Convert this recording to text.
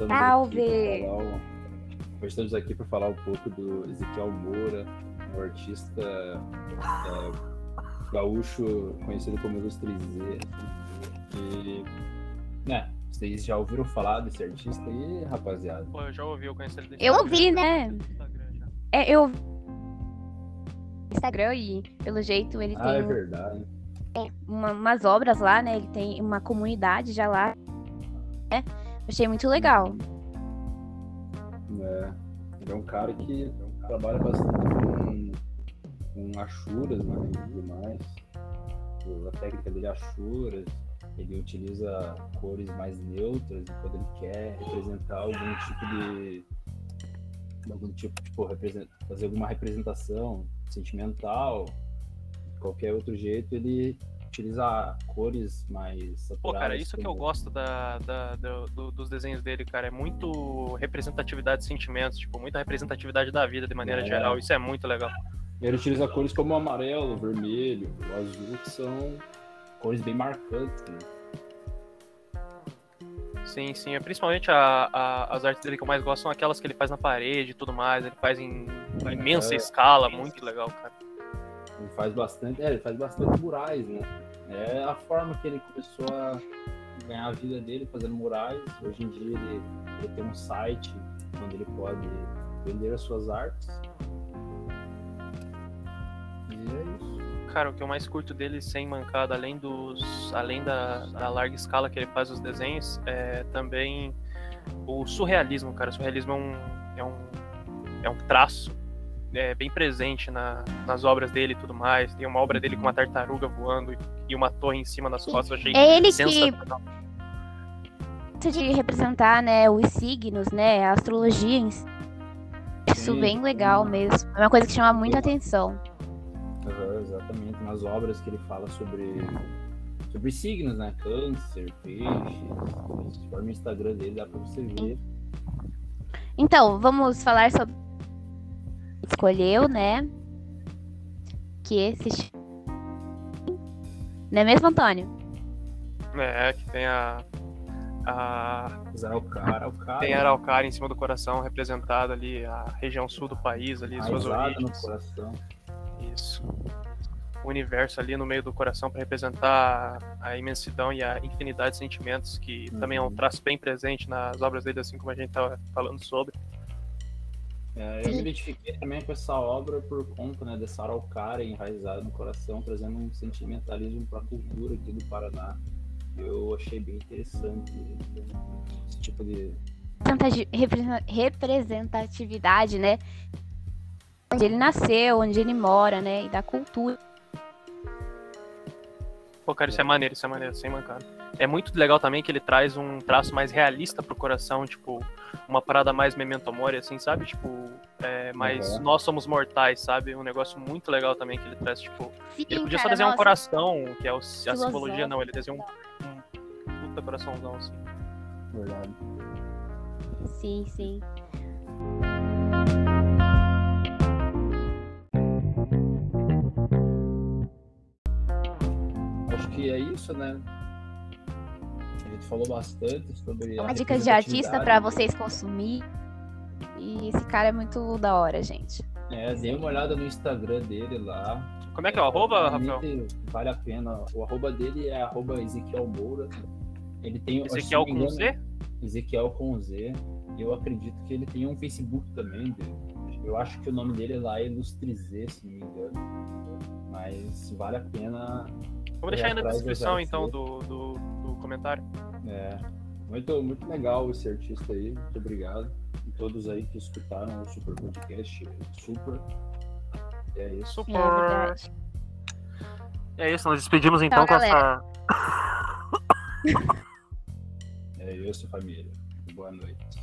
estamos Salve! Hoje estamos aqui para falar um pouco do Ezequiel Moura, um artista é, gaúcho conhecido como Ilustre Z. E, né, vocês já ouviram falar desse artista aí, rapaziada? Pô, eu já ouvi, eu conheci ele Eu ouvi, né? É, eu Instagram e pelo jeito ele ah, tem é verdade. Uma, umas obras lá, né? Ele tem uma comunidade já lá. Né? Achei muito legal. É, ele é um cara que trabalha bastante com, com achuras, né? E tudo mais. A técnica dele é achuras. Ele utiliza cores mais neutras quando ele quer representar algum tipo de algum tipo, tipo, fazer alguma representação sentimental, de qualquer outro jeito, ele utiliza cores mais Pô, cara, isso como... que eu gosto da, da, da do, dos desenhos dele, cara, é muito representatividade de sentimentos, tipo, muita representatividade da vida de maneira é. geral, isso é muito legal. Ele utiliza cores como o amarelo, o vermelho, o azul, que são cores bem marcantes, né? Sim, sim. É principalmente a, a, as artes dele que eu mais gosto são aquelas que ele faz na parede e tudo mais. Ele faz em imensa é, escala, muito legal, cara. Ele faz bastante, é, ele faz bastante murais, né? É a forma que ele começou a ganhar a vida dele fazendo murais. Hoje em dia ele, ele tem um site onde ele pode vender as suas artes. E é isso. Cara, o que eu mais curto dele sem mancada, além dos. além da, da larga escala que ele faz os desenhos, é também o surrealismo, cara. O surrealismo é um, é um, é um traço é, bem presente na, nas obras dele e tudo mais. Tem uma obra dele com uma tartaruga voando e uma torre em cima das costas. Eu achei é ele sensacional. que de representar, né, os signos, né, a astrologia. Isso Sim. bem legal mesmo. É uma coisa que chama muita atenção. Uhum, exatamente, nas obras que ele fala sobre, sobre signos, né? Câncer, peixes. Se for no Instagram dele, dá pra você ver. Então, vamos falar sobre. Escolheu, né? Que esse. Não é mesmo, Antônio? É, que tem a. a... Araucária, Tem Araucária em cima do coração, representado ali, a região sul do país, ali, suas origens. no coração. Isso. O universo ali no meio do coração para representar a imensidão e a infinidade de sentimentos, que uhum. também é um traço bem presente nas obras dele, assim como a gente estava falando sobre. É, eu me identifiquei também com essa obra por conta né, dessa araucária enraizada no coração, trazendo um sentimentalismo para a cultura aqui do Paraná. Eu achei bem interessante esse tipo de representatividade, né? onde ele nasceu, onde ele mora, né? E da cultura. Pô, cara, isso é maneiro, isso é maneiro, sem mancada. É muito legal também que ele traz um traço mais realista pro coração, tipo, uma parada mais memento mori, assim, sabe? Tipo, é, mais uhum. nós somos mortais, sabe? Um negócio muito legal também que ele traz, tipo. Sim, ele podia cara, só desenhar nossa. um coração, que é o, a simbologia, não, ele desenhou um, um puta coraçãozão, assim. Verdade. Sim, sim. Que é isso, né? A gente falou bastante sobre. Uma dica de artista para vocês consumir. E esse cara é muito da hora, gente. É, dê uma olhada no Instagram dele lá. Como é que é o arroba, Rafael? Vale a pena. O arroba dele é arroba Ezequiel Moura. Ele tem. Ezequiel com engano, Z? Ezequiel com Z. Eu acredito que ele tem um Facebook também. Eu acho que o nome dele lá é Ilustrize, se não me engano. Mas vale a pena Vamos deixar aí na descrição, então, do, do, do, comentário. É. Muito, muito legal esse artista aí. Muito obrigado. E todos aí que escutaram o Super Podcast. Super. E é isso. Super. É, isso, nós despedimos então Tchau, com galera. essa. é isso, família. Boa noite.